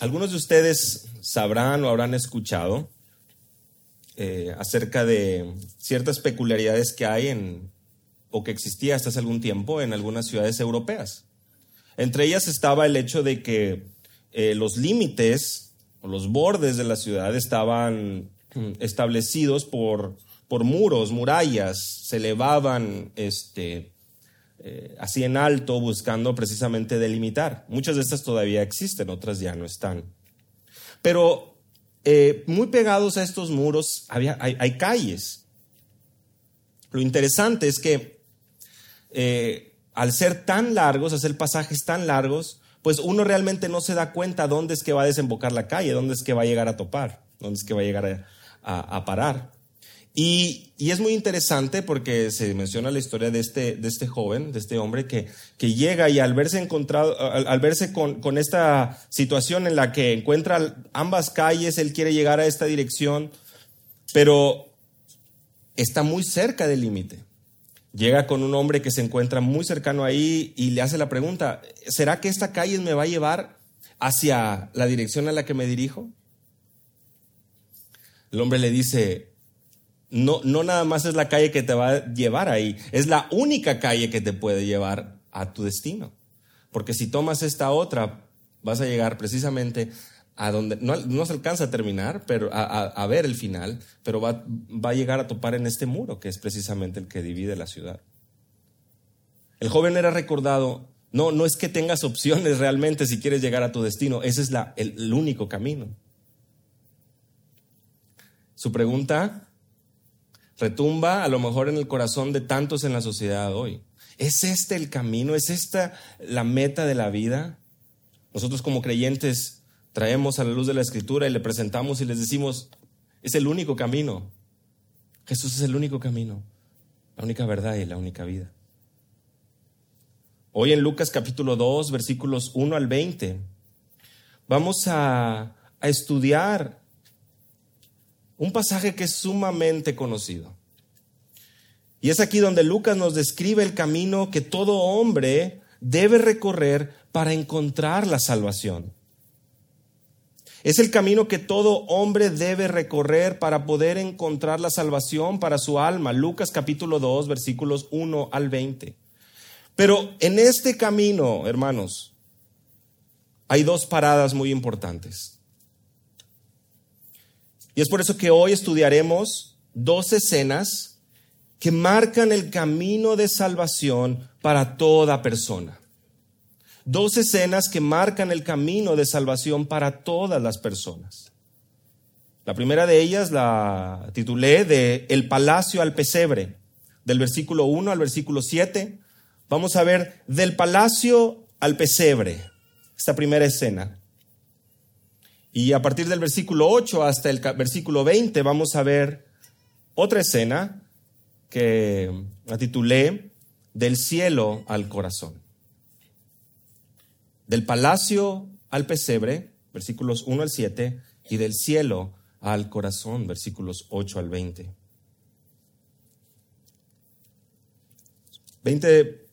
algunos de ustedes sabrán o habrán escuchado eh, acerca de ciertas peculiaridades que hay en, o que existía hasta hace algún tiempo en algunas ciudades europeas. Entre ellas estaba el hecho de que eh, los límites o los bordes de la ciudad estaban establecidos por, por muros, murallas, se elevaban este, eh, así en alto buscando precisamente delimitar. Muchas de estas todavía existen, otras ya no están. Pero eh, muy pegados a estos muros había, hay, calles. Lo interesante es que al ser tan largos, hacer pasajes tan largos, pues uno realmente no se da cuenta dónde es que va a desembocar la calle, dónde es que va a llegar a topar, dónde es que va a llegar a, parar. Y, es muy interesante porque se menciona la historia de este, de este joven, de este hombre que, que llega y al verse encontrado, al, verse con, con, esta situación en la que encuentra ambas calles, él quiere llegar a esta dirección, pero está muy cerca del límite llega con un hombre que se encuentra muy cercano ahí y le hace la pregunta, ¿será que esta calle me va a llevar hacia la dirección a la que me dirijo? El hombre le dice, no, no nada más es la calle que te va a llevar ahí, es la única calle que te puede llevar a tu destino. Porque si tomas esta otra, vas a llegar precisamente a donde no, se alcanza a terminar, pero a, ver el final, pero va, va, a llegar a topar en este muro, que es precisamente el que divide la ciudad. El joven era recordado, no, no es que tengas opciones realmente si quieres llegar a tu destino, ese es la, el, único camino. Su pregunta retumba a lo mejor en el corazón de tantos en la sociedad hoy. ¿Es este el camino? ¿Es esta la meta de la vida? Nosotros como creyentes traemos a la luz de la escritura y le presentamos y les decimos, es el único camino. Jesús es el único camino, la única verdad y la única vida. Hoy en Lucas capítulo 2, versículos 1 al 20, vamos a, a estudiar un pasaje que es sumamente conocido. Y es aquí donde Lucas nos describe el camino que todo hombre debe recorrer para encontrar la salvación. Es el camino que todo hombre debe recorrer para poder encontrar la salvación para su alma. Lucas capítulo 2, versículos 1 al 20. Pero en este camino, hermanos, hay dos paradas muy importantes. Y es por eso que hoy estudiaremos dos escenas que marcan el camino de salvación para toda persona. Dos escenas que marcan el camino de salvación para todas las personas. La primera de ellas la titulé de El palacio al pesebre, del versículo 1 al versículo 7. Vamos a ver del palacio al pesebre, esta primera escena. Y a partir del versículo 8 hasta el versículo 20 vamos a ver otra escena que la titulé Del cielo al corazón. Del palacio al pesebre, versículos 1 al 7, y del cielo al corazón, versículos 8 al 20. 20,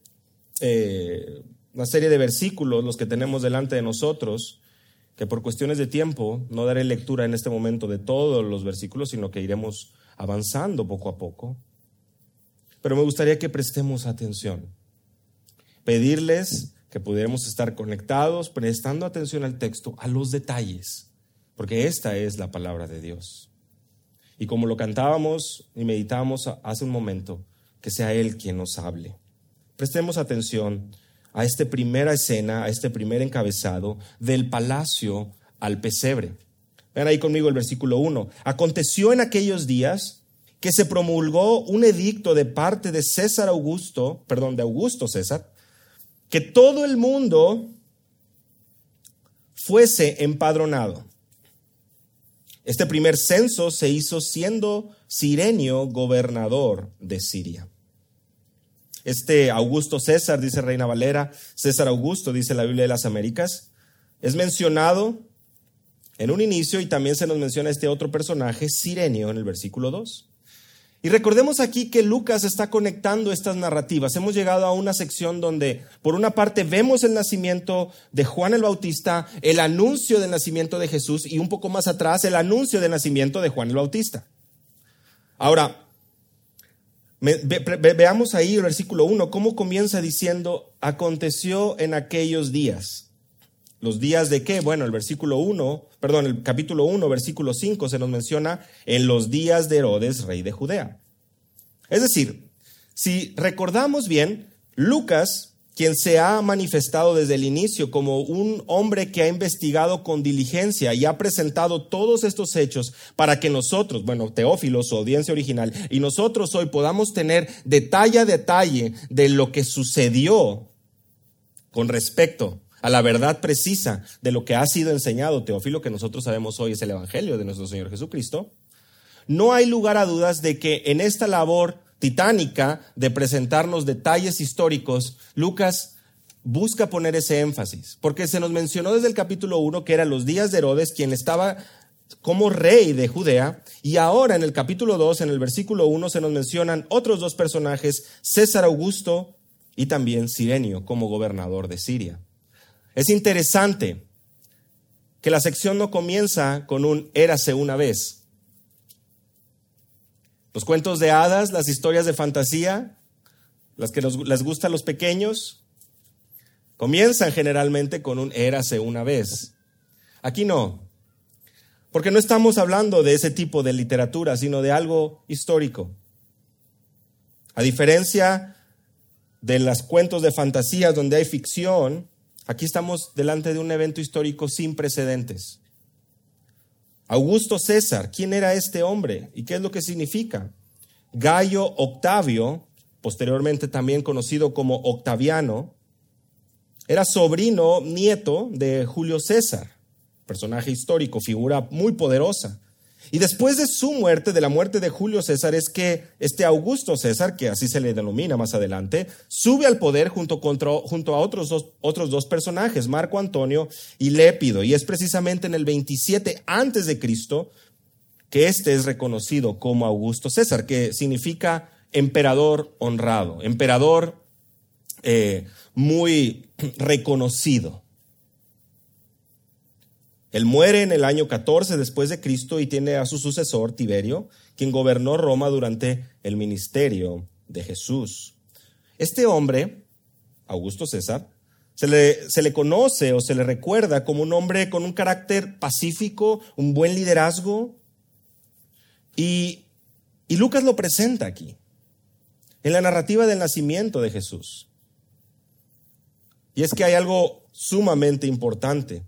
eh, una serie de versículos, los que tenemos delante de nosotros, que por cuestiones de tiempo no daré lectura en este momento de todos los versículos, sino que iremos avanzando poco a poco. Pero me gustaría que prestemos atención. Pedirles que pudiéramos estar conectados, prestando atención al texto, a los detalles, porque esta es la palabra de Dios. Y como lo cantábamos y meditábamos hace un momento, que sea Él quien nos hable. Prestemos atención a esta primera escena, a este primer encabezado del palacio al pesebre. Vean ahí conmigo el versículo 1. Aconteció en aquellos días que se promulgó un edicto de parte de César Augusto, perdón, de Augusto César, que todo el mundo fuese empadronado. Este primer censo se hizo siendo Sirenio gobernador de Siria. Este Augusto César, dice Reina Valera, César Augusto, dice la Biblia de las Américas, es mencionado en un inicio y también se nos menciona este otro personaje, Sirenio, en el versículo 2. Y recordemos aquí que Lucas está conectando estas narrativas. Hemos llegado a una sección donde, por una parte, vemos el nacimiento de Juan el Bautista, el anuncio del nacimiento de Jesús y un poco más atrás, el anuncio del nacimiento de Juan el Bautista. Ahora, veamos ahí el versículo 1, cómo comienza diciendo, aconteció en aquellos días. ¿Los días de qué? Bueno, el versículo 1, perdón, el capítulo 1, versículo 5 se nos menciona en los días de Herodes, rey de Judea. Es decir, si recordamos bien, Lucas, quien se ha manifestado desde el inicio como un hombre que ha investigado con diligencia y ha presentado todos estos hechos para que nosotros, bueno, Teófilo, su audiencia original, y nosotros hoy podamos tener detalle a detalle de lo que sucedió con respecto a la verdad precisa de lo que ha sido enseñado, Teófilo, que nosotros sabemos hoy es el Evangelio de nuestro Señor Jesucristo, no hay lugar a dudas de que en esta labor titánica de presentarnos detalles históricos, Lucas busca poner ese énfasis, porque se nos mencionó desde el capítulo 1 que eran los días de Herodes quien estaba como rey de Judea, y ahora en el capítulo 2, en el versículo 1, se nos mencionan otros dos personajes, César Augusto y también Sirenio como gobernador de Siria. Es interesante que la sección no comienza con un érase una vez. Los cuentos de hadas, las historias de fantasía, las que les gustan los pequeños, comienzan generalmente con un érase una vez. Aquí no, porque no estamos hablando de ese tipo de literatura, sino de algo histórico. A diferencia de los cuentos de fantasía donde hay ficción, Aquí estamos delante de un evento histórico sin precedentes. Augusto César, ¿quién era este hombre y qué es lo que significa? Gallo Octavio, posteriormente también conocido como Octaviano, era sobrino nieto de Julio César, personaje histórico, figura muy poderosa. Y después de su muerte, de la muerte de Julio César, es que este Augusto César, que así se le denomina más adelante, sube al poder junto, a otros dos, otros dos personajes, Marco Antonio y Lépido. Y es precisamente en el 27 antes de Cristo que este es reconocido como Augusto César, que significa emperador honrado, emperador eh, muy reconocido. Él muere en el año 14 después de Cristo y tiene a su sucesor, Tiberio, quien gobernó Roma durante el ministerio de Jesús. Este hombre, Augusto César, se le, se le, conoce o se le recuerda como un hombre con un carácter pacífico, un buen liderazgo. Y, y Lucas lo presenta aquí, en la narrativa del nacimiento de Jesús. Y es que hay algo sumamente importante.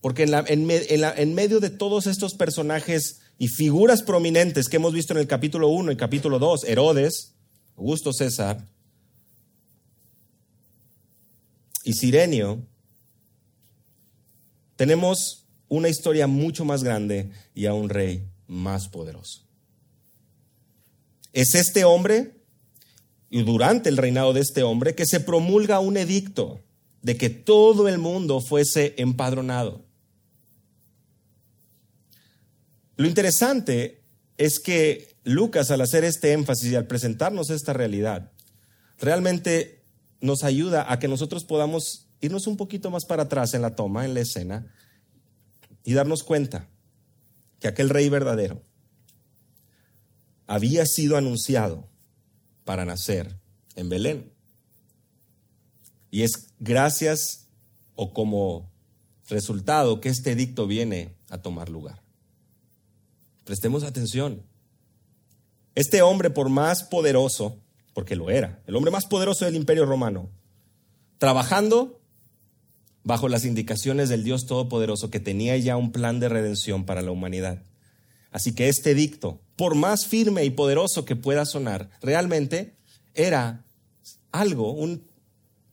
Porque en, medio de todos estos personajes y figuras prominentes que hemos visto en el capítulo 1 y capítulo 2, Herodes, Augusto César y Sirenio, tenemos una historia mucho más grande y a un rey más poderoso. Es este hombre, y durante el reinado de este hombre, que se promulga un edicto de que todo el mundo fuese empadronado. Lo interesante es que Lucas, al hacer este énfasis y al presentarnos esta realidad, realmente nos ayuda a que nosotros podamos irnos un poquito más para atrás en la toma, en la escena, y darnos cuenta que aquel rey verdadero había sido anunciado para nacer en Belén. Y es gracias o como resultado que este edicto viene a tomar lugar. Prestemos atención. Este hombre, por más poderoso, porque lo era, el hombre más poderoso del imperio romano, trabajando bajo las indicaciones del Dios Todopoderoso que tenía ya un plan de redención para la humanidad. Así que este edicto, por más firme y poderoso que pueda sonar, realmente era algo, un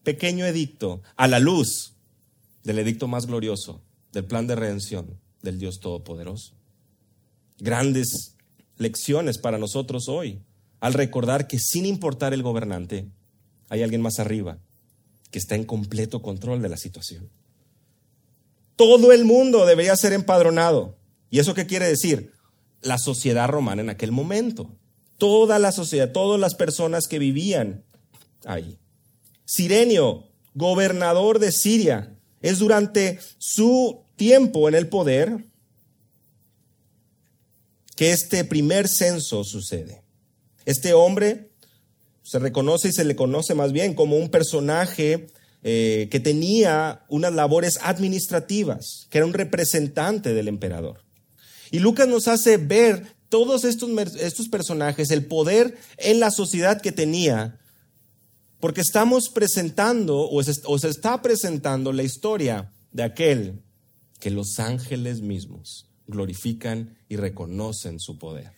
pequeño edicto a la luz del edicto más glorioso, del plan de redención del Dios Todopoderoso grandes lecciones para nosotros hoy al recordar que sin importar el gobernante, hay alguien más arriba que está en completo control de la situación. Todo el mundo debería ser empadronado. ¿Y eso qué quiere decir? la sociedad romana en aquel momento. Toda la sociedad, todas las personas que vivían ahí. Sirenio, gobernador de Siria, es durante su tiempo en el poder que este primer censo sucede. Este hombre se reconoce y se le conoce más bien como un personaje eh, que tenía unas labores administrativas, que era un representante del emperador. Y Lucas nos hace ver todos estos, estos personajes, el poder en la sociedad que tenía, porque estamos presentando o se está presentando la historia de aquel que los ángeles mismos glorifican y reconocen su poder.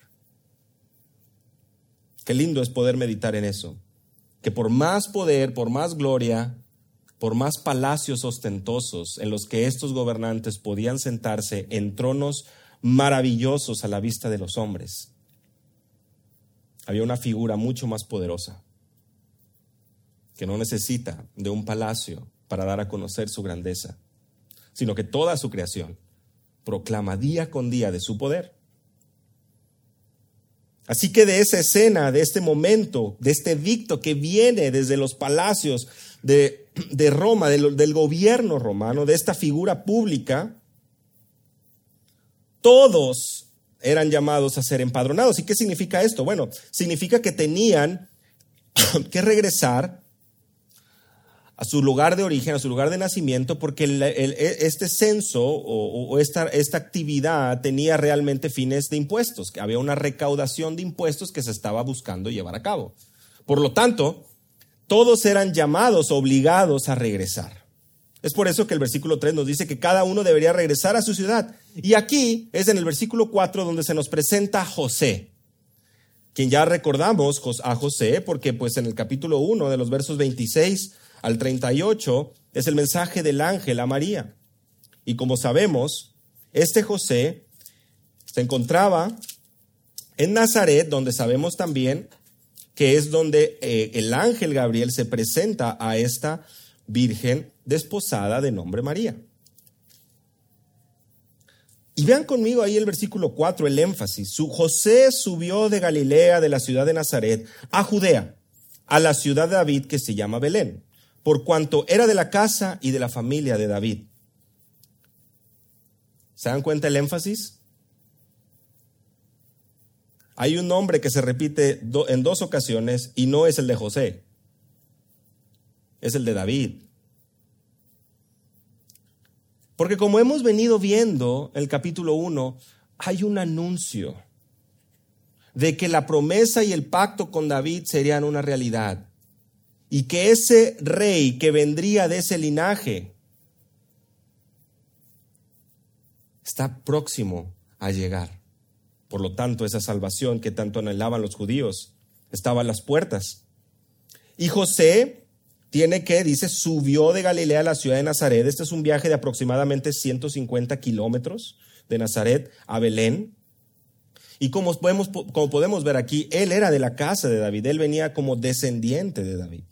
Qué lindo es poder meditar en eso, que por más poder, por más gloria, por más palacios ostentosos en los que estos gobernantes podían sentarse en tronos maravillosos a la vista de los hombres, había una figura mucho más poderosa, que no necesita de un palacio para dar a conocer su grandeza, sino que toda su creación proclama día con día de su poder. Así que de esa escena, de este momento, de este dicto que viene desde los palacios de, Roma, del gobierno romano, de esta figura pública, todos eran llamados a ser empadronados. ¿Y qué significa esto? Bueno, significa que tenían que regresar a su lugar de origen, a su lugar de nacimiento, porque e, este censo o, esta, esta, actividad tenía realmente fines de impuestos, que había una recaudación de impuestos que se estaba buscando llevar a cabo. Por lo tanto, todos eran llamados, obligados a regresar. Es por eso que el versículo 3 nos dice que cada uno debería regresar a su ciudad. Y aquí es en el versículo 4 donde se nos presenta José, quien ya recordamos a José, porque pues en el capítulo 1 de los versos 26 al 38 es el mensaje del ángel a María. Y como sabemos, este José se encontraba en Nazaret, donde sabemos también que es donde eh, el ángel Gabriel se presenta a esta virgen desposada de nombre María. Y vean conmigo ahí el versículo 4, el énfasis. Su José subió de Galilea, de la ciudad de Nazaret, a Judea, a la ciudad de David que se llama Belén por cuanto era de la casa y de la familia de David. ¿Se dan cuenta el énfasis? Hay un nombre que se repite en dos ocasiones y no es el de José, es el de David. Porque como hemos venido viendo en el capítulo 1, hay un anuncio de que la promesa y el pacto con David serían una realidad y que ese rey que vendría de ese linaje está próximo a llegar. Por lo tanto, esa salvación que tanto anhelaban los judíos estaba a las puertas. Y José tiene que, dice, subió de Galilea a la ciudad de Nazaret. Este es un viaje de aproximadamente 150 kilómetros de Nazaret a Belén. Y como podemos, como podemos ver aquí, él era de la casa de David, él venía como descendiente de David.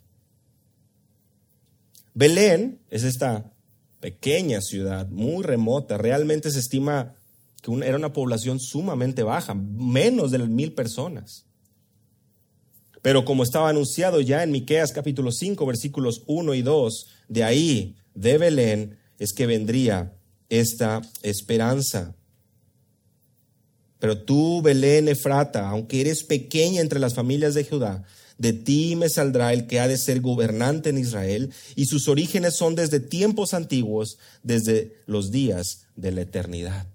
Belén es esta pequeña ciudad, muy remota, realmente se estima que era una población sumamente baja, menos de mil personas. Pero como estaba anunciado ya en Miqueas capítulo 5, versículos 1 y 2, de ahí, de Belén, es que vendría esta esperanza. Pero tú, Belén Efrata, aunque eres pequeña entre las familias de Judá, de ti me saldrá el que ha de ser gobernante en Israel, y sus orígenes son desde tiempos antiguos, desde los días de la eternidad.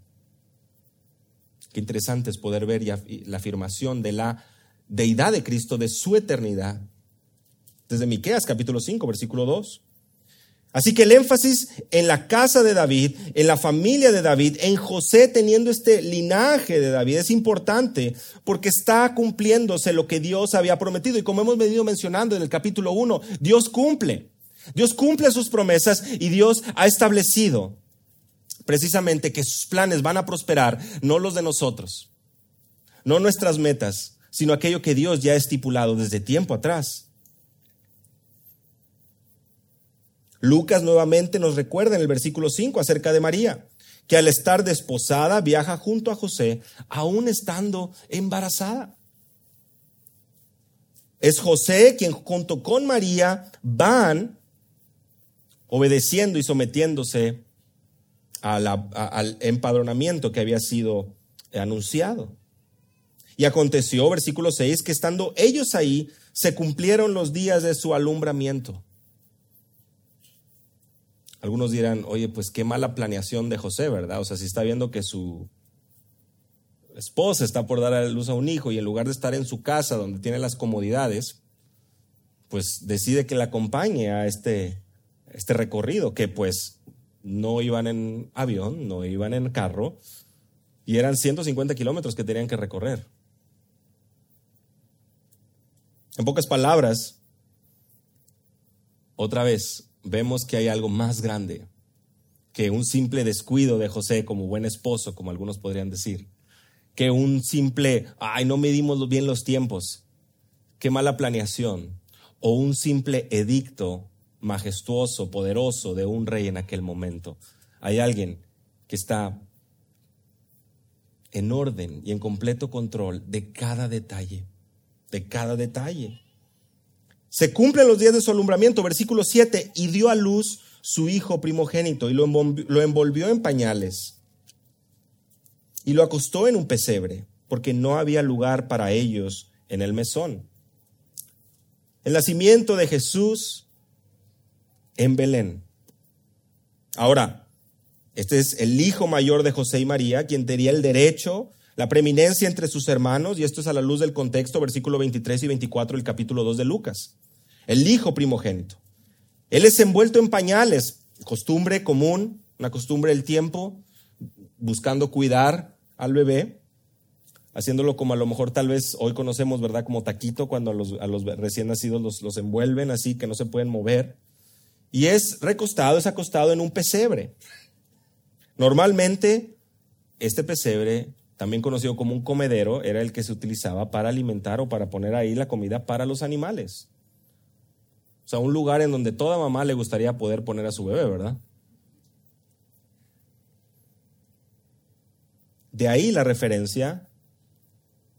Qué interesante es poder ver la afirmación de la deidad de Cristo, de su eternidad. Desde Miqueas capítulo 5, versículo 2. Así que el énfasis en la casa de David, en la familia de David, en José teniendo este linaje de David es importante porque está cumpliéndose lo que Dios había prometido. Y como hemos venido mencionando en el capítulo 1, Dios cumple. Dios cumple sus promesas y Dios ha establecido precisamente que sus planes van a prosperar, no los de nosotros, no nuestras metas, sino aquello que Dios ya ha estipulado desde tiempo atrás. Lucas nuevamente nos recuerda en el versículo 5 acerca de María, que al estar desposada viaja junto a José, aún estando embarazada. Es José quien junto con María van obedeciendo y sometiéndose al empadronamiento que había sido anunciado. Y aconteció, versículo 6, que estando ellos ahí, se cumplieron los días de su alumbramiento. Algunos dirán, oye, pues qué mala planeación de José, ¿verdad? O sea, si está viendo que su esposa está por dar a luz a un hijo y en lugar de estar en su casa donde tiene las comodidades, pues decide que la acompañe a este, este recorrido, que pues no iban en avión, no iban en carro, y eran 150 kilómetros que tenían que recorrer. En pocas palabras, otra vez vemos que hay algo más grande que un simple descuido de José como buen esposo, como algunos podrían decir, que un simple, ay, no medimos bien los tiempos, qué mala planeación, o un simple edicto majestuoso, poderoso de un rey en aquel momento. Hay alguien que está en orden y en completo control de cada detalle de cada detalle. Se cumplen los días de su alumbramiento, versículo 7, y dio a luz su hijo primogénito y lo envolvió, en pañales y lo acostó en un pesebre, porque no había lugar para ellos en el mesón. El nacimiento de Jesús en Belén. Ahora, este es el hijo mayor de José y María, quien tenía el derecho la preeminencia entre sus hermanos, y esto es a la luz del contexto, versículo 23 y 24 del capítulo 2 de Lucas. El hijo primogénito. Él es envuelto en pañales, costumbre común, una costumbre del tiempo, buscando cuidar al bebé, haciéndolo como a lo mejor tal vez hoy conocemos, ¿verdad? Como taquito, cuando a los, recién nacidos los, los envuelven así, que no se pueden mover. Y es recostado, es acostado en un pesebre. Normalmente, este pesebre también conocido como un comedero, era el que se utilizaba para alimentar o para poner ahí la comida para los animales. O sea, un lugar en donde toda mamá le gustaría poder poner a su bebé, ¿verdad? De ahí la referencia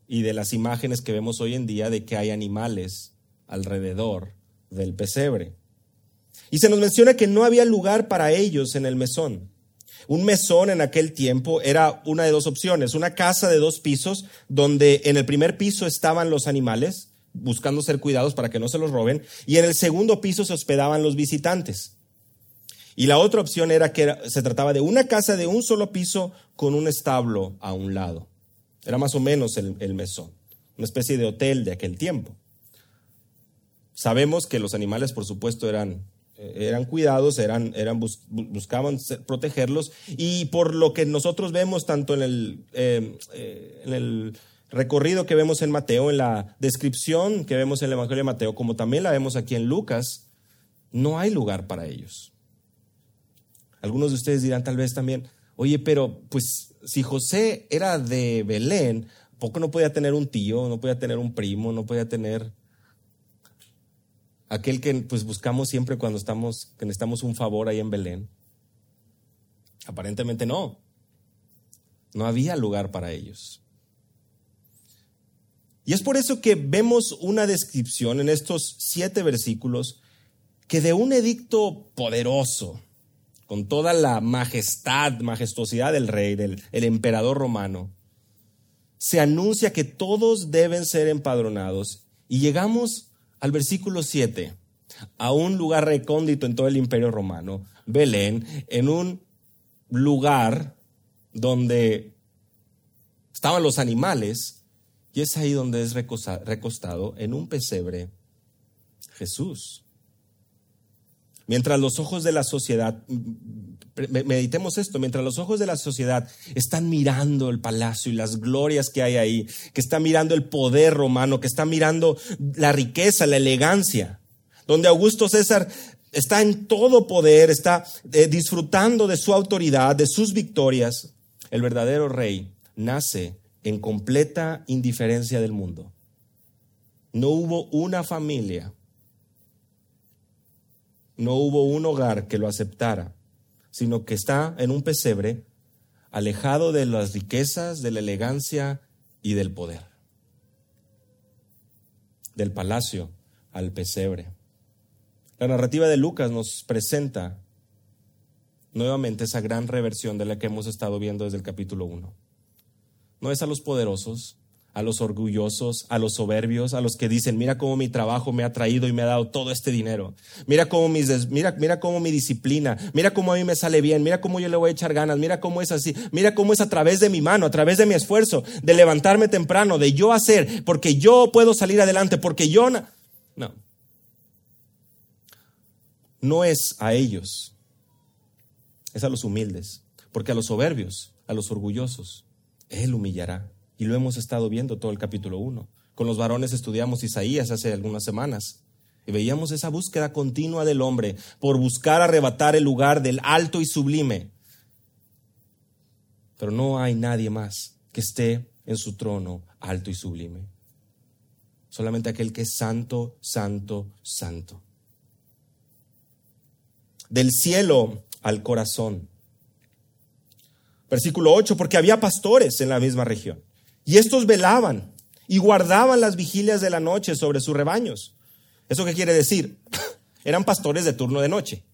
y de las imágenes que vemos hoy en día de que hay animales alrededor del pesebre. Y se nos menciona que no había lugar para ellos en el mesón. Un mesón en aquel tiempo era una de dos opciones, una casa de dos pisos donde en el primer piso estaban los animales buscando ser cuidados para que no se los roben y en el segundo piso se hospedaban los visitantes. Y la otra opción era que se trataba de una casa de un solo piso con un establo a un lado. Era más o menos el, mesón, una especie de hotel de aquel tiempo. Sabemos que los animales, por supuesto, eran eh, eran cuidados, eran, eran buscaban protegerlos y por lo que nosotros vemos tanto en el, eh, eh, en el recorrido que vemos en Mateo, en la descripción que vemos en el Evangelio de Mateo, como también la vemos aquí en Lucas, no hay lugar para ellos. Algunos de ustedes dirán tal vez también, oye, pero pues si José era de Belén, ¿poco no podía tener un tío, no podía tener un primo, no podía tener aquel que pues buscamos siempre cuando estamos, que necesitamos un favor ahí en Belén. Aparentemente no. No había lugar para ellos. Y es por eso que vemos una descripción en estos siete versículos que de un edicto poderoso, con toda la majestad, majestuosidad del rey, del el emperador romano, se anuncia que todos deben ser empadronados. Y llegamos al versículo 7, a un lugar recóndito en todo el imperio romano, Belén, en un lugar donde estaban los animales, y es ahí donde es recostado en un pesebre Jesús. Mientras los ojos de la sociedad, meditemos esto, mientras los ojos de la sociedad están mirando el palacio y las glorias que hay ahí, que están mirando el poder romano, que están mirando la riqueza, la elegancia, donde Augusto César está en todo poder, está eh, disfrutando de su autoridad, de sus victorias, el verdadero rey nace en completa indiferencia del mundo. No hubo una familia no hubo un hogar que lo aceptara, sino que está en un pesebre alejado de las riquezas, de la elegancia y del poder. Del palacio al pesebre. La narrativa de Lucas nos presenta nuevamente esa gran reversión de la que hemos estado viendo desde el capítulo 1. No es a los poderosos, a los orgullosos, a los soberbios, a los que dicen, mira cómo mi trabajo me ha traído y me ha dado todo este dinero. Mira cómo, mis mira, mira cómo mi disciplina, mira cómo a mí me sale bien, mira cómo yo le voy a echar ganas, mira cómo es así, mira cómo es a través de mi mano, a través de mi esfuerzo, de levantarme temprano, de yo hacer, porque yo puedo salir adelante, porque yo... No. no. Es a ellos, es a los humildes, porque a los soberbios, a los orgullosos, Él humillará. Y lo hemos estado viendo todo el capítulo 1. Con los varones estudiamos Isaías hace algunas semanas. Y veíamos esa búsqueda continua del hombre por buscar arrebatar el lugar del alto y sublime. Pero no hay nadie más que esté en su trono alto y sublime. Solamente aquel que es santo, santo, santo. Del cielo al corazón. Versículo 8, porque había pastores en la misma región y estos velaban y guardaban las vigilias de la noche sobre sus rebaños. ¿Eso qué quiere decir? eran pastores de turno de noche.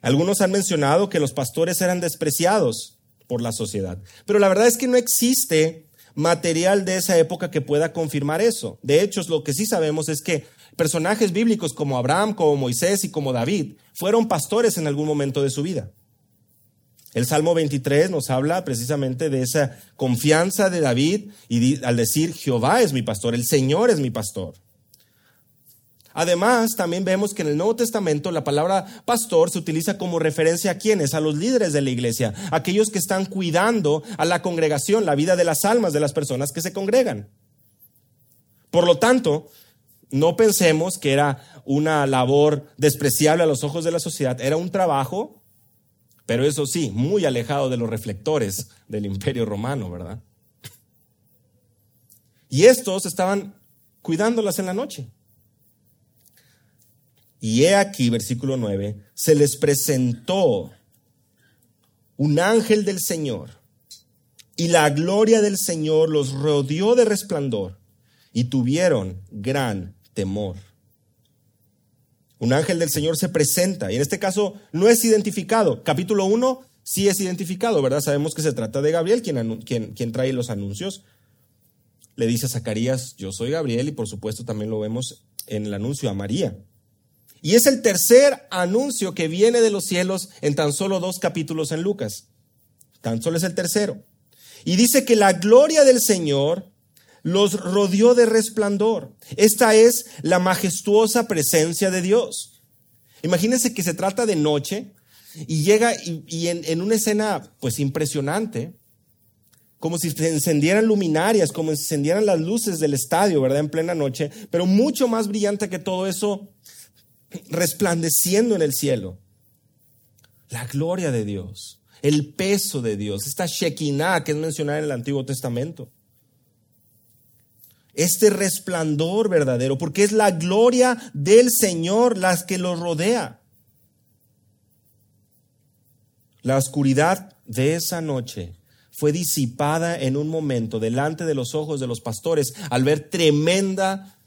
Algunos han mencionado que los pastores eran despreciados por la sociedad, pero la verdad es que no existe material de esa época que pueda confirmar eso. De hecho, lo que sí sabemos es que personajes bíblicos como Abraham, como Moisés y como David fueron pastores en algún momento de su vida. El Salmo 23 nos habla precisamente de esa confianza de David y al decir Jehová es mi pastor, el Señor es mi pastor. Además, también vemos que en el Nuevo Testamento la palabra pastor se utiliza como referencia a quienes, a los líderes de la iglesia, aquellos que están cuidando a la congregación, la vida de las almas de las personas que se congregan. Por lo tanto, no pensemos que era una labor despreciable a los ojos de la sociedad, era un trabajo pero eso sí, muy alejado de los reflectores del imperio romano, ¿verdad? Y estos estaban cuidándolas en la noche. Y he aquí, versículo 9, se les presentó un ángel del Señor y la gloria del Señor los rodeó de resplandor y tuvieron gran temor un ángel del Señor se presenta y en este caso no es identificado. Capítulo 1 sí es identificado, ¿verdad? Sabemos que se trata de Gabriel, quien, quien, quien trae los anuncios. Le dice a Zacarías, yo soy Gabriel y por supuesto también lo vemos en el anuncio a María. Y es el tercer anuncio que viene de los cielos en tan solo dos capítulos en Lucas. Tan solo es el tercero. Y dice que la gloria del Señor los rodeó de resplandor. Esta es la majestuosa presencia de Dios. Imagínense que se trata de noche y llega y, en, en, una escena pues impresionante, como si se encendieran luminarias, como si se encendieran las luces del estadio, ¿verdad? En plena noche, pero mucho más brillante que todo eso, resplandeciendo en el cielo. La gloria de Dios, el peso de Dios, esta Shekinah que es mencionada en el Antiguo Testamento este resplandor verdadero, porque es la gloria del Señor las que lo rodea. La oscuridad de esa noche fue disipada en un momento delante de los ojos de los pastores al ver tremenda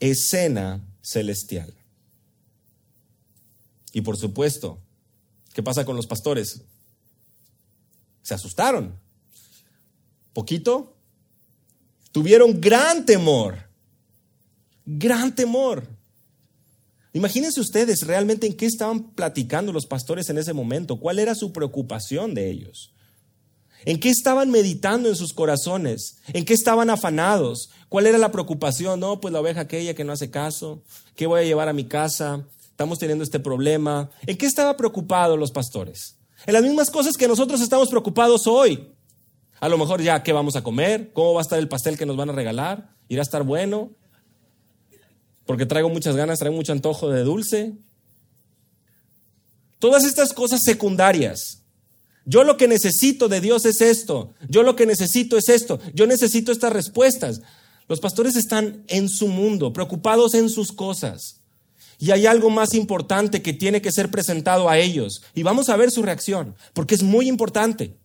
escena celestial. Y por supuesto, ¿qué pasa con los pastores? Se asustaron poquito, tuvieron gran temor, gran temor. Imagínense ustedes realmente en qué estaban platicando los pastores en ese momento, cuál era su preocupación de ellos, en qué estaban meditando en sus corazones, en qué estaban afanados, cuál era la preocupación, no, pues la oveja aquella que no hace caso, ¿qué voy a llevar a mi casa? Estamos teniendo este problema. ¿En qué estaban preocupados los pastores? En las mismas cosas que nosotros estamos preocupados hoy. A lo mejor ya, ¿qué vamos a comer? ¿Cómo va a estar el pastel que nos van a regalar? ¿Irá a estar bueno? Porque traigo muchas ganas, traigo mucho antojo de dulce. Todas estas cosas secundarias. Yo lo que necesito de Dios es esto. Yo lo que necesito es esto. Yo necesito estas respuestas. Los pastores están en su mundo, preocupados en sus cosas. Y hay algo más importante que tiene que ser presentado a ellos. Y vamos a ver su reacción, porque es muy importante.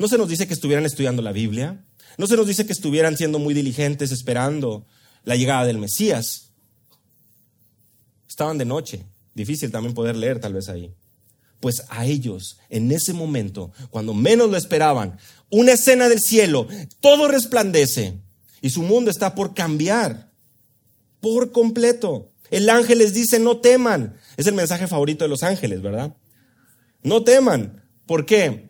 No se nos dice que estuvieran estudiando la Biblia, no se nos dice que estuvieran siendo muy diligentes esperando la llegada del Mesías. Estaban de noche, difícil también poder leer tal vez ahí. Pues a ellos, en ese momento, cuando menos lo esperaban, una escena del cielo, todo resplandece y su mundo está por cambiar por completo. El ángel les dice, no teman. Es el mensaje favorito de los ángeles, ¿verdad? No teman. ¿Por qué?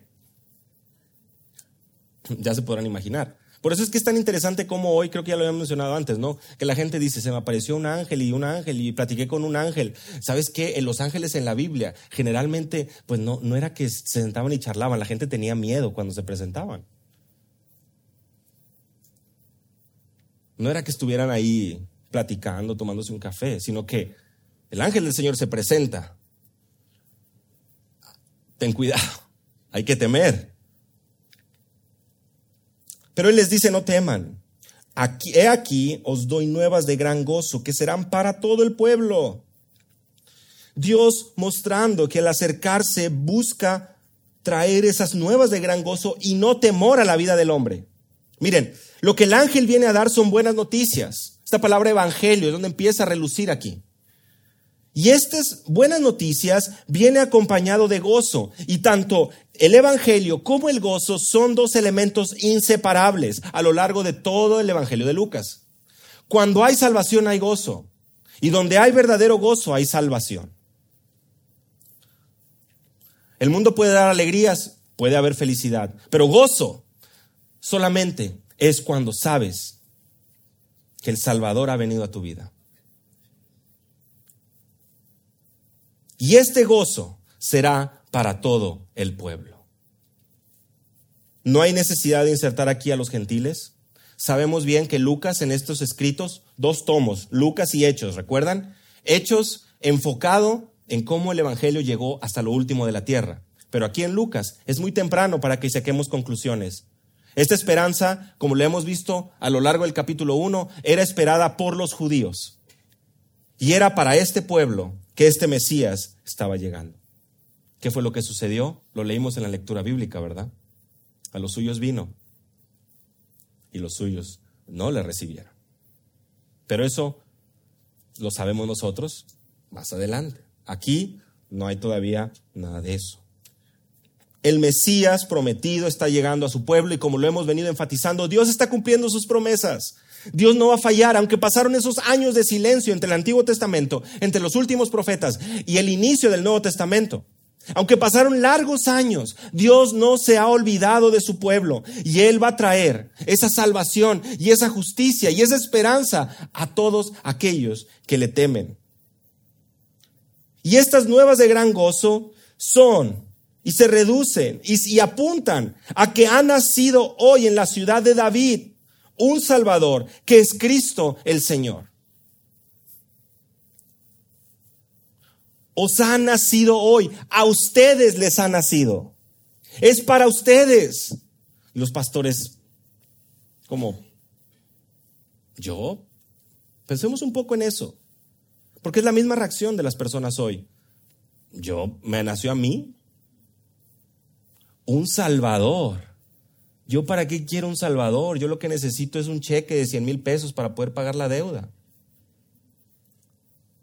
Ya se podrán imaginar. Por eso es que es tan interesante como hoy, creo que ya lo habíamos mencionado antes, ¿no? Que la gente dice, se me apareció un ángel y un ángel y platiqué con un ángel. ¿Sabes qué? En los ángeles en la Biblia, generalmente, pues no, no era que se sentaban y charlaban, la gente tenía miedo cuando se presentaban. No era que estuvieran ahí platicando, tomándose un café, sino que el ángel del Señor se presenta. Ten cuidado, hay que temer. Pero Él les dice, no teman. Aquí, he aquí, os doy nuevas de gran gozo que serán para todo el pueblo. Dios mostrando que al acercarse busca traer esas nuevas de gran gozo y no temor a la vida del hombre. Miren, lo que el ángel viene a dar son buenas noticias. Esta palabra evangelio es donde empieza a relucir aquí. Y estas buenas noticias viene acompañado de gozo. Y tanto el evangelio como el gozo son dos elementos inseparables a lo largo de todo el evangelio de Lucas. Cuando hay salvación hay gozo. Y donde hay verdadero gozo hay salvación. El mundo puede dar alegrías, puede haber felicidad, pero gozo solamente es cuando sabes que el Salvador ha venido a tu vida. Y este gozo será para todo el pueblo. No hay necesidad de insertar aquí a los gentiles. Sabemos bien que Lucas en estos escritos, dos tomos, Lucas y Hechos, ¿recuerdan? Hechos enfocado en cómo el Evangelio llegó hasta lo último de la tierra. Pero aquí en Lucas es muy temprano para que saquemos conclusiones. Esta esperanza, como lo hemos visto a lo largo del capítulo 1, era esperada por los judíos. Y era para este pueblo que este Mesías estaba llegando. ¿Qué fue lo que sucedió? Lo leímos en la lectura bíblica, ¿verdad? A los suyos vino y los suyos no le recibieron. Pero eso lo sabemos nosotros más adelante. Aquí no hay todavía nada de eso. El Mesías prometido está llegando a su pueblo y como lo hemos venido enfatizando, Dios está cumpliendo sus promesas. Dios no va a fallar, aunque pasaron esos años de silencio entre el Antiguo Testamento, entre los últimos profetas y el inicio del Nuevo Testamento. Aunque pasaron largos años, Dios no se ha olvidado de su pueblo y Él va a traer esa salvación y esa justicia y esa esperanza a todos aquellos que le temen. Y estas nuevas de gran gozo son y se reducen y, apuntan a que ha nacido hoy en la ciudad de David un Salvador, que es Cristo el Señor. Os ha nacido hoy, a ustedes les ha nacido. Es para ustedes. Los pastores, como, ¿yo? Pensemos un poco en eso, porque es la misma reacción de las personas hoy. Yo, me nació a mí, un salvador. ¿Yo para qué quiero un salvador? Yo lo que necesito es un cheque de 100 mil pesos para poder pagar la deuda.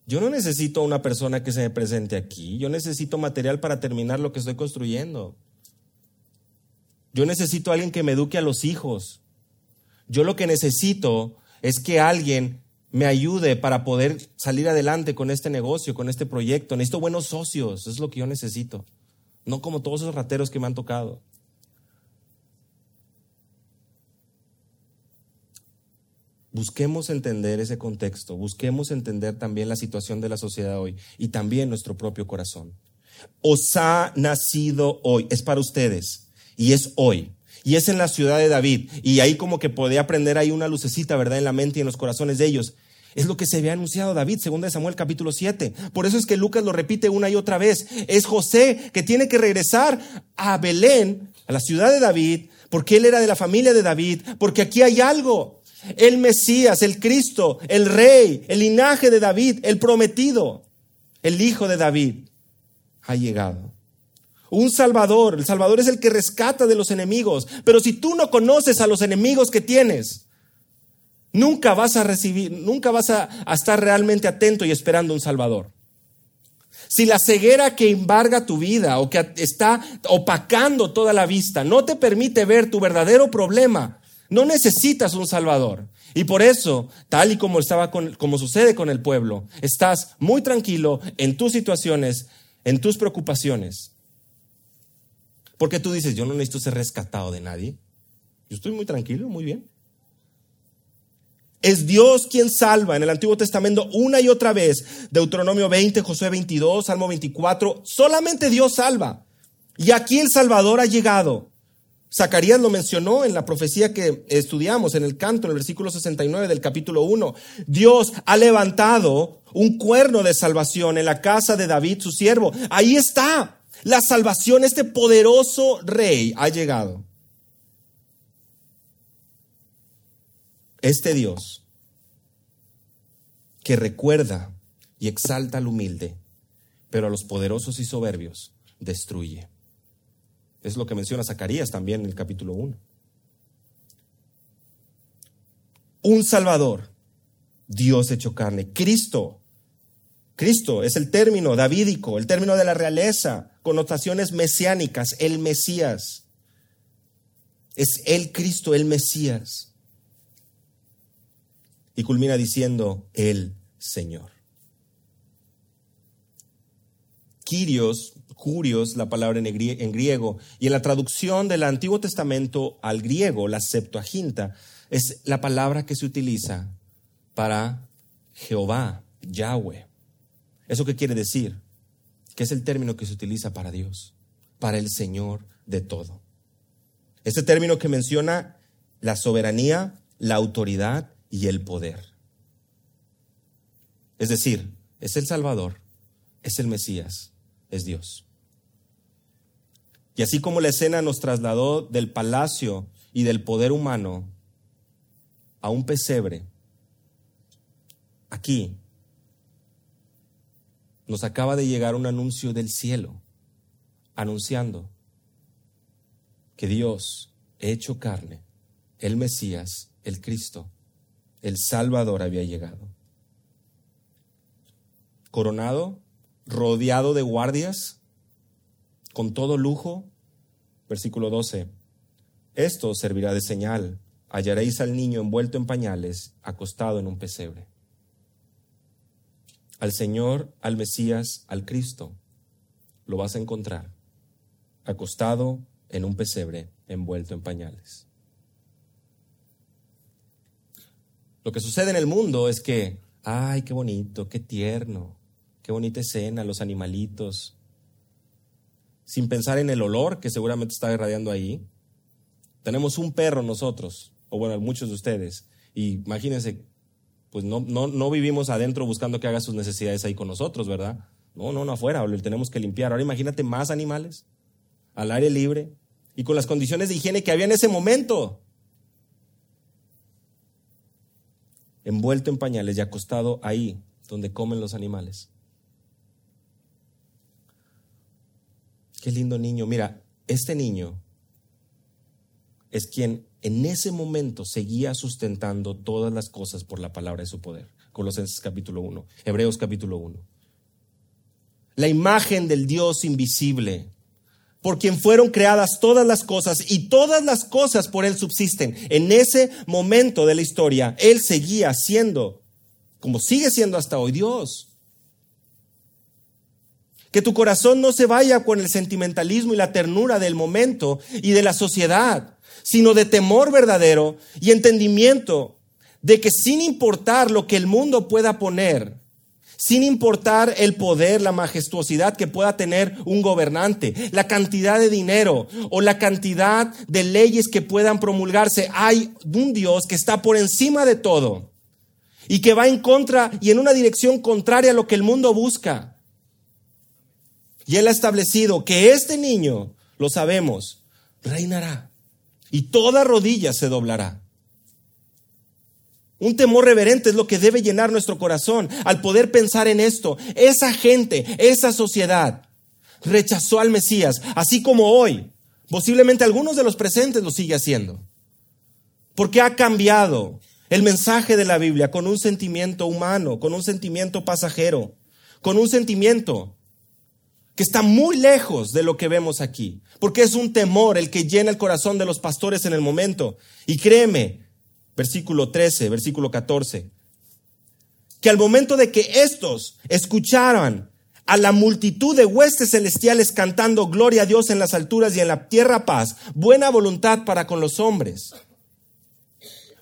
Yo no necesito una persona que se me presente aquí. Yo necesito material para terminar lo que estoy construyendo. Yo necesito a alguien que me eduque a los hijos. Yo lo que necesito es que alguien me ayude para poder salir adelante con este negocio, con este proyecto. Necesito buenos socios. es lo que yo necesito no como todos esos rateros que me han tocado. Busquemos entender ese contexto, busquemos entender también la situación de la sociedad hoy y también nuestro propio corazón. Os ha nacido hoy, es para ustedes y es hoy. Y es en la ciudad de David. Y ahí como que podía aprender ahí una lucecita, ¿verdad? En la mente y en los corazones de ellos. Es lo que se había anunciado David, según de Samuel capítulo 7. Por eso es que Lucas lo repite una y otra vez. Es José que tiene que regresar a Belén, a la ciudad de David, porque él era de la familia de David, porque aquí hay algo. El Mesías, el Cristo, el Rey, el linaje de David, el prometido, el Hijo de David, ha llegado. Un Salvador, el Salvador es el que rescata de los enemigos, pero si tú no conoces a los enemigos que tienes, nunca vas a recibir, nunca vas a, estar realmente atento y esperando un Salvador. Si la ceguera que embarga tu vida o que está opacando toda la vista no te permite ver tu verdadero problema, no necesitas un Salvador. Y por eso, tal y como estaba como sucede con el pueblo, estás muy tranquilo en tus situaciones, en tus preocupaciones. Porque tú dices, yo no necesito ser rescatado de nadie. Yo estoy muy tranquilo, muy bien. Es Dios quien salva en el Antiguo Testamento una y otra vez. Deuteronomio 20, Josué 22, Salmo 24. Solamente Dios salva. Y aquí el Salvador ha llegado. Zacarías lo mencionó en la profecía que estudiamos en el canto, en el versículo 69 del capítulo 1. Dios ha levantado un cuerno de salvación en la casa de David, su siervo. Ahí está. La salvación, este poderoso rey ha llegado. Este Dios que recuerda y exalta al humilde, pero a los poderosos y soberbios destruye. Es lo que menciona Zacarías también en el capítulo 1. Un Salvador, Dios hecho carne, Cristo. Cristo es el término davídico, el término de la realeza, connotaciones mesiánicas, el Mesías. Es el Cristo, el Mesías y culmina diciendo el Señor. Kyrios, Curios, la palabra en griego, y en la traducción del Antiguo Testamento al griego, la Septuaginta, es la palabra que se utiliza para Jehová, Yahweh. ¿Eso qué quiere decir? Que es el término que se utiliza para Dios, para el Señor de todo. Ese término que menciona la soberanía, la autoridad y el poder. Es decir, es el Salvador, es el Mesías, es Dios. Y así como la escena nos trasladó del palacio y del poder humano a un pesebre, aquí nos acaba de llegar un anuncio del cielo, anunciando que Dios, hecho carne, el Mesías, el Cristo, el Salvador había llegado. Coronado, rodeado de guardias, con todo lujo. Versículo 12. Esto servirá de señal. Hallaréis al niño envuelto en pañales, acostado en un pesebre. Al Señor, al Mesías, al Cristo, lo vas a encontrar acostado en un pesebre, envuelto en pañales. Lo que sucede en el mundo es que, ay, qué bonito, qué tierno, qué bonita escena, los animalitos, sin pensar en el olor que seguramente está irradiando ahí. Tenemos un perro nosotros, o bueno, muchos de ustedes, y imagínense, pues no, no, no vivimos adentro buscando que haga sus necesidades ahí con nosotros, ¿verdad? No, no, no afuera, lo tenemos que limpiar. Ahora imagínate más animales al aire libre y con las condiciones de higiene que había en ese momento. envuelto en pañales y acostado ahí donde comen los animales. Qué lindo niño. Mira, este niño es quien en ese momento seguía sustentando todas las cosas por la palabra de su poder. Colosenses capítulo 1, Hebreos capítulo 1. La imagen del Dios invisible, por quien fueron creadas todas las cosas y todas las cosas por Él subsisten. En ese momento de la historia, Él seguía siendo, como sigue siendo hasta hoy, Dios. Que tu corazón no se vaya con el sentimentalismo y la ternura del momento y de la sociedad, sino de temor verdadero y entendimiento de que sin importar lo que el mundo pueda poner, sin importar el poder, la majestuosidad que pueda tener un gobernante, la cantidad de dinero o la cantidad de leyes que puedan promulgarse. Hay un Dios que está por encima de todo y que va en contra y en una dirección contraria a lo que el mundo busca. Y Él ha establecido que este niño, lo sabemos, reinará y toda rodilla se doblará. Un temor reverente es lo que debe llenar nuestro corazón al poder pensar en esto. Esa gente, esa sociedad rechazó al Mesías, así como hoy. Posiblemente algunos de los presentes lo sigue haciendo. Porque ha cambiado el mensaje de la Biblia con un sentimiento humano, con un sentimiento pasajero, con un sentimiento que está muy lejos de lo que vemos aquí. Porque es un temor el que llena el corazón de los pastores en el momento. Y créeme, versículo 13, versículo 14, que al momento de que estos escucharan a la multitud de huestes celestiales cantando gloria a Dios en las alturas y en la tierra paz, buena voluntad para con los hombres,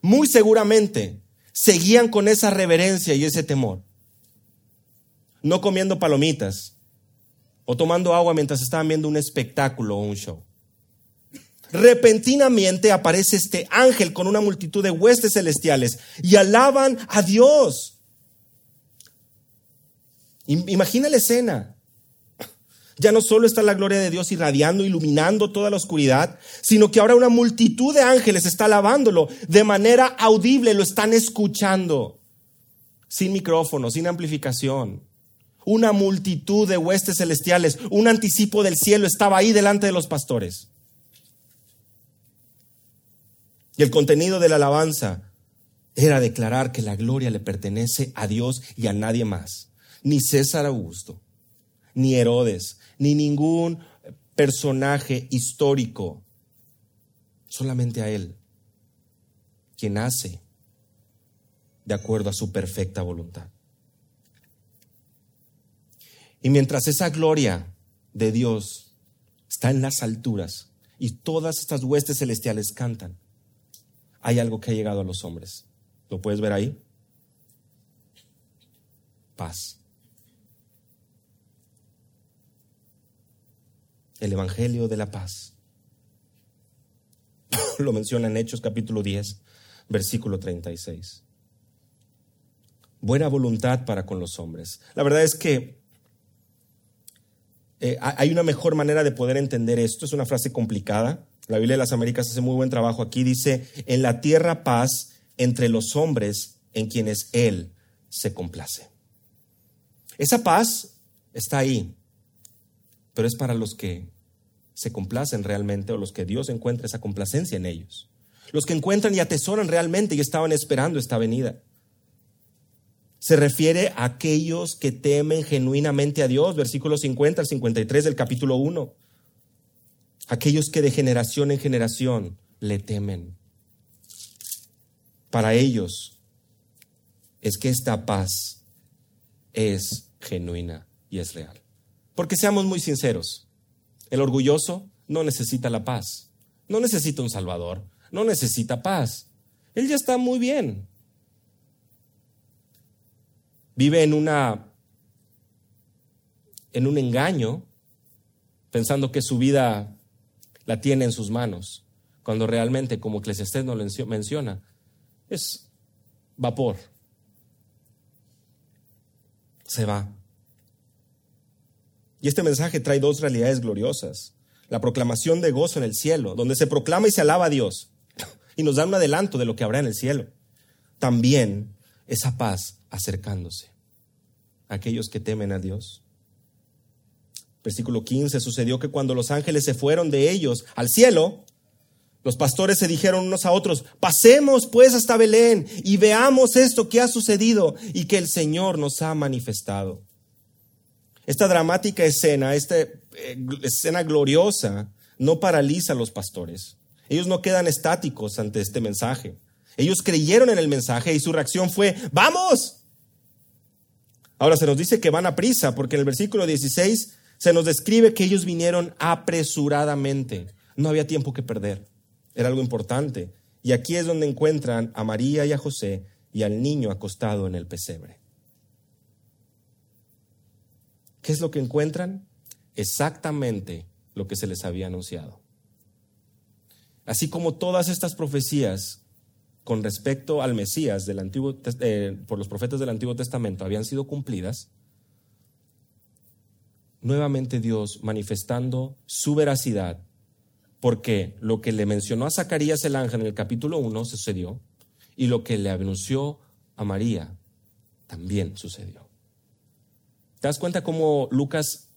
muy seguramente seguían con esa reverencia y ese temor, no comiendo palomitas o tomando agua mientras estaban viendo un espectáculo o un show repentinamente aparece este ángel con una multitud de huestes celestiales y alaban a Dios. Imagina la escena. Ya no solo está la gloria de Dios irradiando, iluminando toda la oscuridad, sino que ahora una multitud de ángeles está alabándolo de manera audible, lo están escuchando, sin micrófono, sin amplificación. Una multitud de huestes celestiales, un anticipo del cielo estaba ahí delante de los pastores. Y el contenido de la alabanza era declarar que la gloria le pertenece a Dios y a nadie más. Ni César Augusto, ni Herodes, ni ningún personaje histórico. Solamente a Él, quien hace de acuerdo a su perfecta voluntad. Y mientras esa gloria de Dios está en las alturas y todas estas huestes celestiales cantan, hay algo que ha llegado a los hombres. ¿Lo puedes ver ahí? Paz. El Evangelio de la paz. Lo menciona en Hechos capítulo 10, versículo 36. Buena voluntad para con los hombres. La verdad es que eh, hay una mejor manera de poder entender esto. Es una frase complicada, la Biblia de las Américas hace muy buen trabajo aquí. Dice, en la tierra paz entre los hombres en quienes Él se complace. Esa paz está ahí, pero es para los que se complacen realmente o los que Dios encuentra esa complacencia en ellos. Los que encuentran y atesoran realmente y estaban esperando esta venida. Se refiere a aquellos que temen genuinamente a Dios, versículos 50 al 53 del capítulo 1 aquellos que de generación en generación le temen. Para ellos es que esta paz es genuina y es real. Porque seamos muy sinceros, el orgulloso no necesita la paz, no necesita un salvador, no necesita paz. Él ya está muy bien. Vive en una en un engaño pensando que su vida la tiene en sus manos, cuando realmente, como Eclesiastés nos lo menciona, es vapor. Se va. Y este mensaje trae dos realidades gloriosas. La proclamación de gozo en el cielo, donde se proclama y se alaba a Dios, y nos da un adelanto de lo que habrá en el cielo. También esa paz acercándose aquellos que temen a Dios. Versículo 15, sucedió que cuando los ángeles se fueron de ellos al cielo, los pastores se dijeron unos a otros, pasemos pues hasta Belén y veamos esto que ha sucedido y que el Señor nos ha manifestado. Esta dramática escena, esta eh, escena gloriosa, no paraliza a los pastores. Ellos no quedan estáticos ante este mensaje. Ellos creyeron en el mensaje y su reacción fue, vamos. Ahora se nos dice que van a prisa, porque en el versículo 16 se nos describe que ellos vinieron apresuradamente. No había tiempo que perder. Era algo importante. Y aquí es donde encuentran a María y a José y al niño acostado en el pesebre. ¿Qué es lo que encuentran? Exactamente lo que se les había anunciado. Así como todas estas profecías con respecto al Mesías eh, por los profetas del Antiguo Testamento habían sido cumplidas, nuevamente Dios manifestando su veracidad, porque lo que le mencionó a Zacarías el ángel en el capítulo 1 sucedió, y lo que le anunció a María también sucedió. ¿Te das cuenta cómo Lucas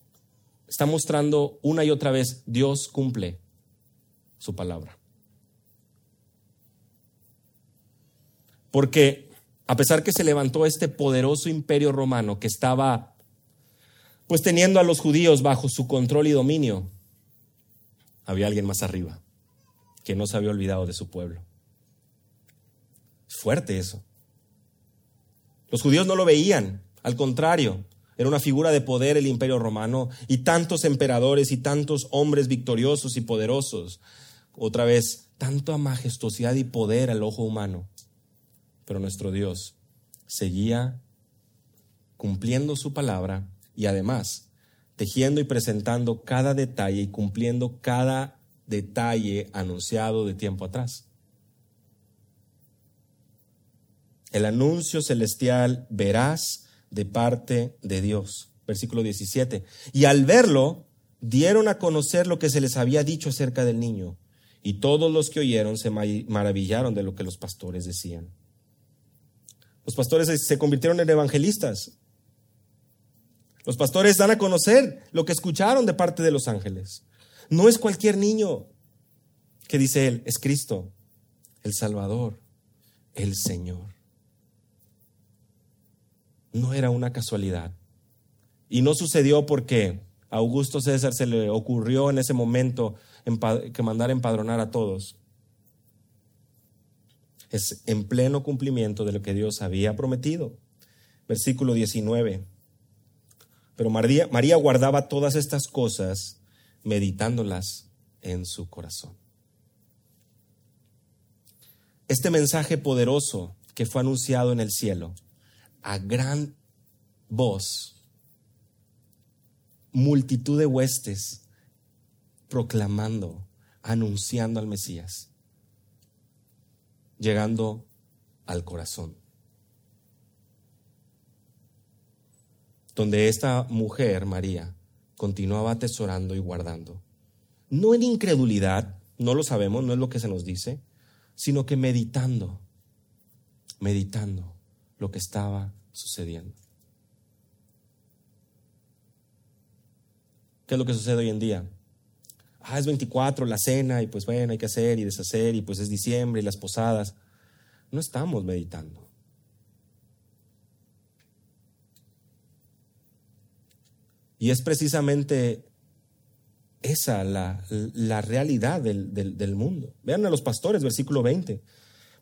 está mostrando una y otra vez Dios cumple su palabra? Porque a pesar que se levantó este poderoso imperio romano que estaba pues teniendo a los judíos bajo su control y dominio, había alguien más arriba que no se había olvidado de su pueblo. Fuerte eso. Los judíos no lo veían, al contrario, era una figura de poder el imperio romano y tantos emperadores y tantos hombres victoriosos y poderosos. Otra vez, tanta majestuosidad y poder al ojo humano. Pero nuestro Dios seguía cumpliendo su palabra y además tejiendo y presentando cada detalle y cumpliendo cada detalle anunciado de tiempo atrás. El anuncio celestial verás de parte de Dios. Versículo 17. Y al verlo, dieron a conocer lo que se les había dicho acerca del niño. Y todos los que oyeron se maravillaron de lo que los pastores decían. Los pastores se convirtieron en evangelistas. Los pastores dan a conocer lo que escucharon de parte de los ángeles. No es cualquier niño que dice él, es Cristo, el Salvador, el Señor. No era una casualidad. Y no sucedió porque a Augusto César se le ocurrió en ese momento que mandar empadronar a todos. Es en pleno cumplimiento de lo que Dios había prometido. Versículo 19. Pero María, María guardaba todas estas cosas meditándolas en su corazón. Este mensaje poderoso que fue anunciado en el cielo a gran voz, multitud de huestes proclamando, anunciando al Mesías, llegando al corazón. Donde esta mujer, María, continuaba atesorando y guardando. No en incredulidad, no lo sabemos, no es lo que se nos dice, sino que meditando, meditando lo que estaba sucediendo. ¿Qué es lo que sucede hoy en día? Ah, es 24, la cena, y pues bueno, hay que hacer y deshacer, y pues es diciembre y las posadas. No estamos meditando. Y es precisamente esa la, la realidad del, del, del, mundo. Vean a los pastores, versículo 20.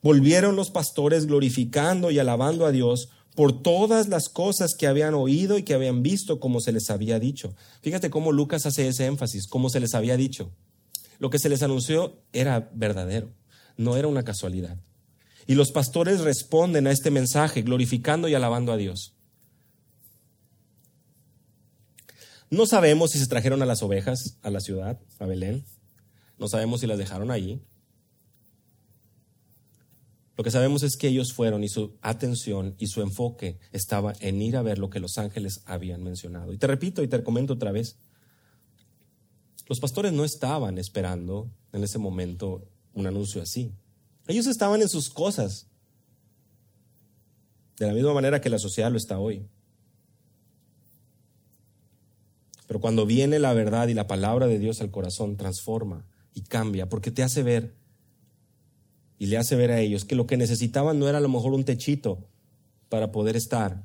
Volvieron los pastores glorificando y alabando a Dios por todas las cosas que habían oído y que habían visto como se les había dicho. Fíjate cómo Lucas hace ese énfasis, como se les había dicho. Lo que se les anunció era verdadero, no era una casualidad. Y los pastores responden a este mensaje glorificando y alabando a Dios. No sabemos si se trajeron a las ovejas a la ciudad, a Belén. No sabemos si las dejaron allí. Lo que sabemos es que ellos fueron y su atención y su enfoque estaba en ir a ver lo que los ángeles habían mencionado. Y te repito y te comento otra vez. Los pastores no estaban esperando en ese momento un anuncio así. Ellos estaban en sus cosas. De la misma manera que la sociedad lo está hoy. Pero cuando viene la verdad y la palabra de Dios al corazón, transforma y cambia, porque te hace ver y le hace ver a ellos que lo que necesitaban no era a lo mejor un techito para poder estar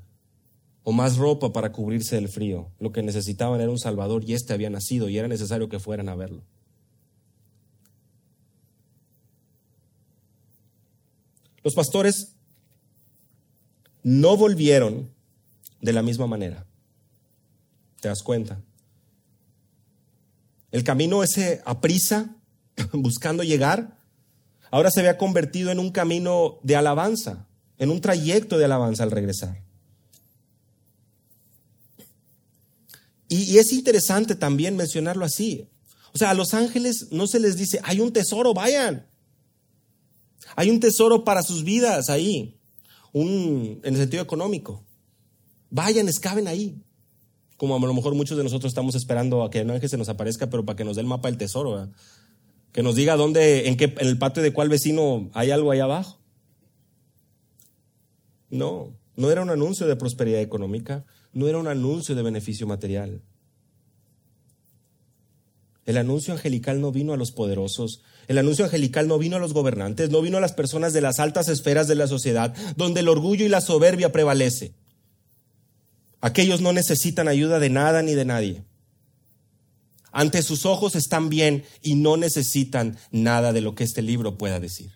o más ropa para cubrirse del frío. Lo que necesitaban era un Salvador y éste había nacido y era necesario que fueran a verlo. Los pastores no volvieron de la misma manera. ¿Te das cuenta? El camino ese a prisa, buscando llegar, ahora se había convertido en un camino de alabanza, en un trayecto de alabanza al regresar. Y, es interesante también mencionarlo así. O sea, a los ángeles no se les dice, hay un tesoro, vayan. Hay un tesoro para sus vidas ahí, en el sentido económico. Vayan, escaben ahí como a lo mejor muchos de nosotros estamos esperando a que un ángel se nos aparezca, pero para que nos dé el mapa del tesoro, que nos diga dónde, en, qué, en el patio de cuál vecino hay algo ahí abajo. No, no era un anuncio de prosperidad económica, no era un anuncio de beneficio material. El anuncio angelical no vino a los poderosos, el anuncio angelical no vino a los gobernantes, no vino a las personas de las altas esferas de la sociedad, donde el orgullo y la soberbia prevalece. Aquellos no necesitan ayuda de nada ni de nadie. Ante sus ojos están bien y no necesitan nada de lo que este libro pueda decir.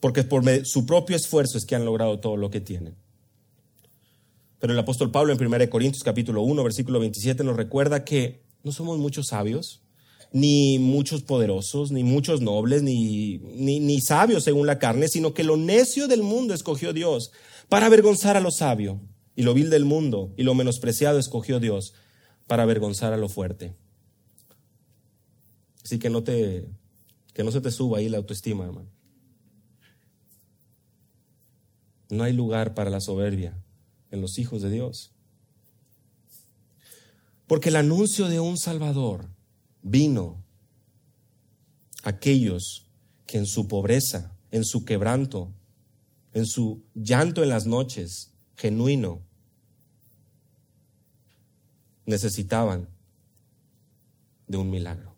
Porque por su propio esfuerzo es que han logrado todo lo que tienen. Pero el apóstol Pablo en 1 Corintios capítulo 1, versículo 27 nos recuerda que no somos muchos sabios, ni muchos poderosos, ni muchos nobles, ni, ni, ni sabios según la carne, sino que lo necio del mundo escogió Dios para avergonzar a lo sabio, y lo vil del mundo y lo menospreciado escogió Dios para avergonzar a lo fuerte. Así que no te, que no se te suba ahí la autoestima, hermano. No hay lugar para la soberbia en los hijos de Dios. Porque el anuncio de un Salvador vino a aquellos que en su pobreza, en su quebranto, en su llanto en las noches, genuino, necesitaban de un milagro,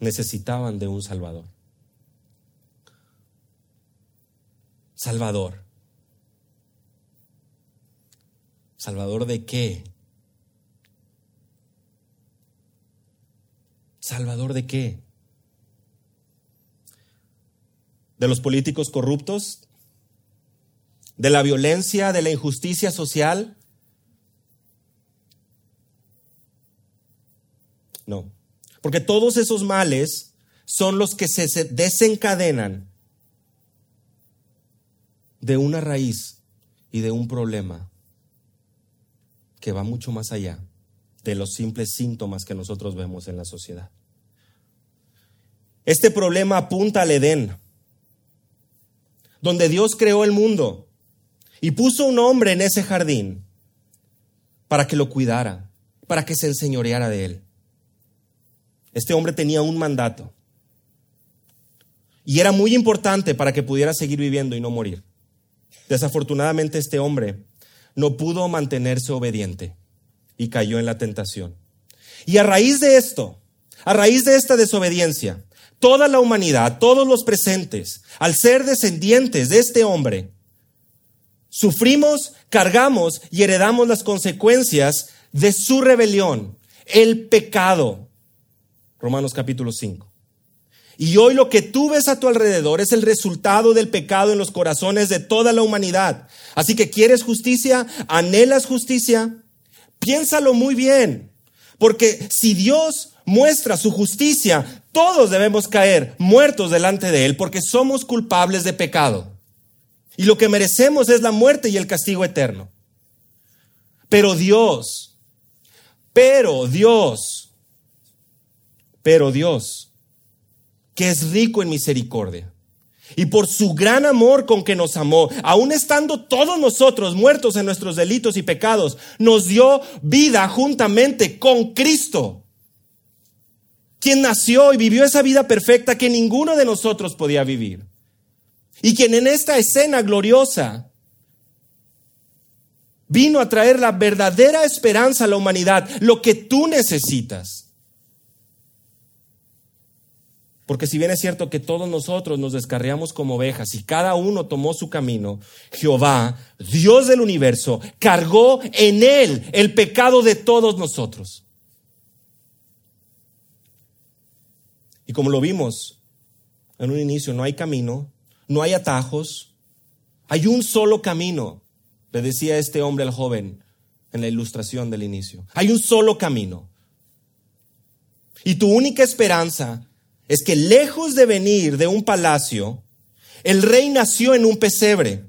necesitaban de un Salvador. Salvador. ¿Salvador de qué? ¿Salvador de qué? ¿De los políticos corruptos? ¿De la violencia, de la injusticia social? No. Porque todos esos males son los que se desencadenan de una raíz y de un problema que va mucho más allá de los simples síntomas que nosotros vemos en la sociedad. Este problema apunta al Edén, donde Dios creó el mundo y puso un hombre en ese jardín para que lo cuidara, para que se enseñoreara de él. Este hombre tenía un mandato y era muy importante para que pudiera seguir viviendo y no morir. Desafortunadamente este hombre no pudo mantenerse obediente y cayó en la tentación. Y a raíz de esto, a raíz de esta desobediencia, toda la humanidad, todos los presentes, al ser descendientes de este hombre, sufrimos, cargamos y heredamos las consecuencias de su rebelión, el pecado. Romanos capítulo 5. Y hoy lo que tú ves a tu alrededor es el resultado del pecado en los corazones de toda la humanidad. Así que quieres justicia, anhelas justicia, piénsalo muy bien. Porque si Dios muestra su justicia, todos debemos caer muertos delante de Él porque somos culpables de pecado. Y lo que merecemos es la muerte y el castigo eterno. Pero Dios, pero Dios, pero Dios que es rico en misericordia. Y por su gran amor con que nos amó, aun estando todos nosotros muertos en nuestros delitos y pecados, nos dio vida juntamente con Cristo, quien nació y vivió esa vida perfecta que ninguno de nosotros podía vivir. Y quien en esta escena gloriosa vino a traer la verdadera esperanza a la humanidad, lo que tú necesitas. Porque si bien es cierto que todos nosotros nos descarriamos como ovejas y cada uno tomó su camino, Jehová, Dios del universo, cargó en él el pecado de todos nosotros. Y como lo vimos en un inicio, no hay camino, no hay atajos, hay un solo camino, le decía este hombre al joven en la ilustración del inicio. Hay un solo camino. Y tu única esperanza es que lejos de venir de un palacio, el rey nació en un pesebre.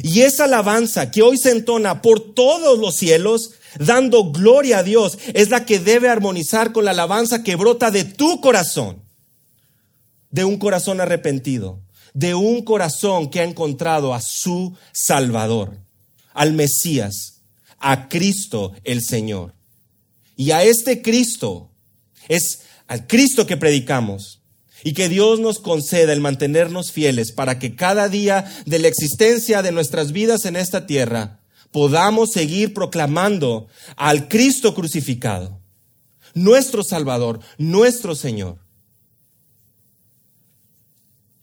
Y esa alabanza que hoy se entona por todos los cielos, dando gloria a Dios, es la que debe armonizar con la alabanza que brota de tu corazón, de un corazón arrepentido, de un corazón que ha encontrado a su Salvador, al Mesías, a Cristo el Señor. Y a este Cristo es al Cristo que predicamos, Y que Dios nos conceda el mantenernos fieles para que cada día de la existencia de nuestras vidas en esta tierra podamos seguir proclamando al Cristo crucificado, nuestro Salvador, nuestro Señor.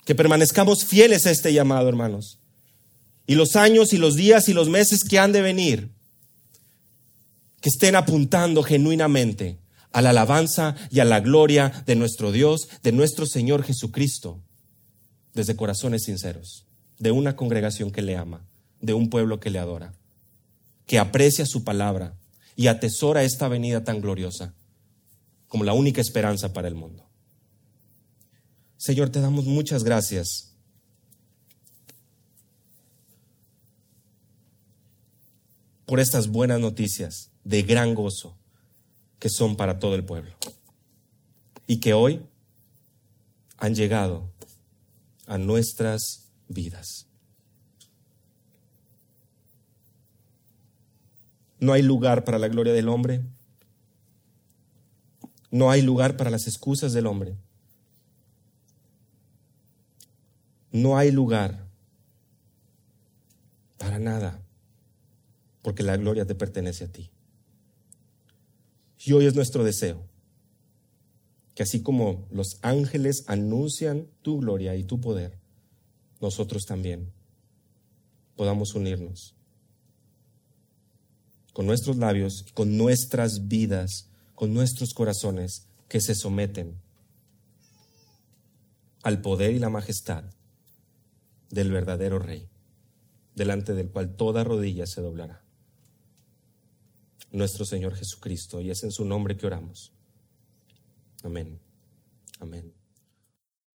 Que permanezcamos fieles a este llamado, hermanos. Y los años y los días y los meses que han de venir, que estén apuntando genuinamente a la alabanza y a la gloria de nuestro Dios, de nuestro Señor Jesucristo, desde corazones sinceros, de una congregación que le ama, de un pueblo que le adora, que aprecia su palabra y atesora esta venida tan gloriosa como la única esperanza para el mundo. Señor, te damos muchas gracias. por estas buenas noticias de gran gozo que son para todo el pueblo. Y que hoy han llegado a nuestras vidas. No hay lugar para la gloria del hombre. No hay lugar para las excusas del hombre. No hay lugar para nada, porque la gloria te pertenece a ti. Y hoy es nuestro deseo que así como los ángeles anuncian tu gloria y tu poder, nosotros también podamos unirnos con nuestros labios, con nuestras vidas, con nuestros corazones que se someten al poder y la majestad del verdadero Rey, delante del cual toda rodilla se doblará nuestro Señor Jesucristo, y es en su nombre que oramos. Amén. Amén.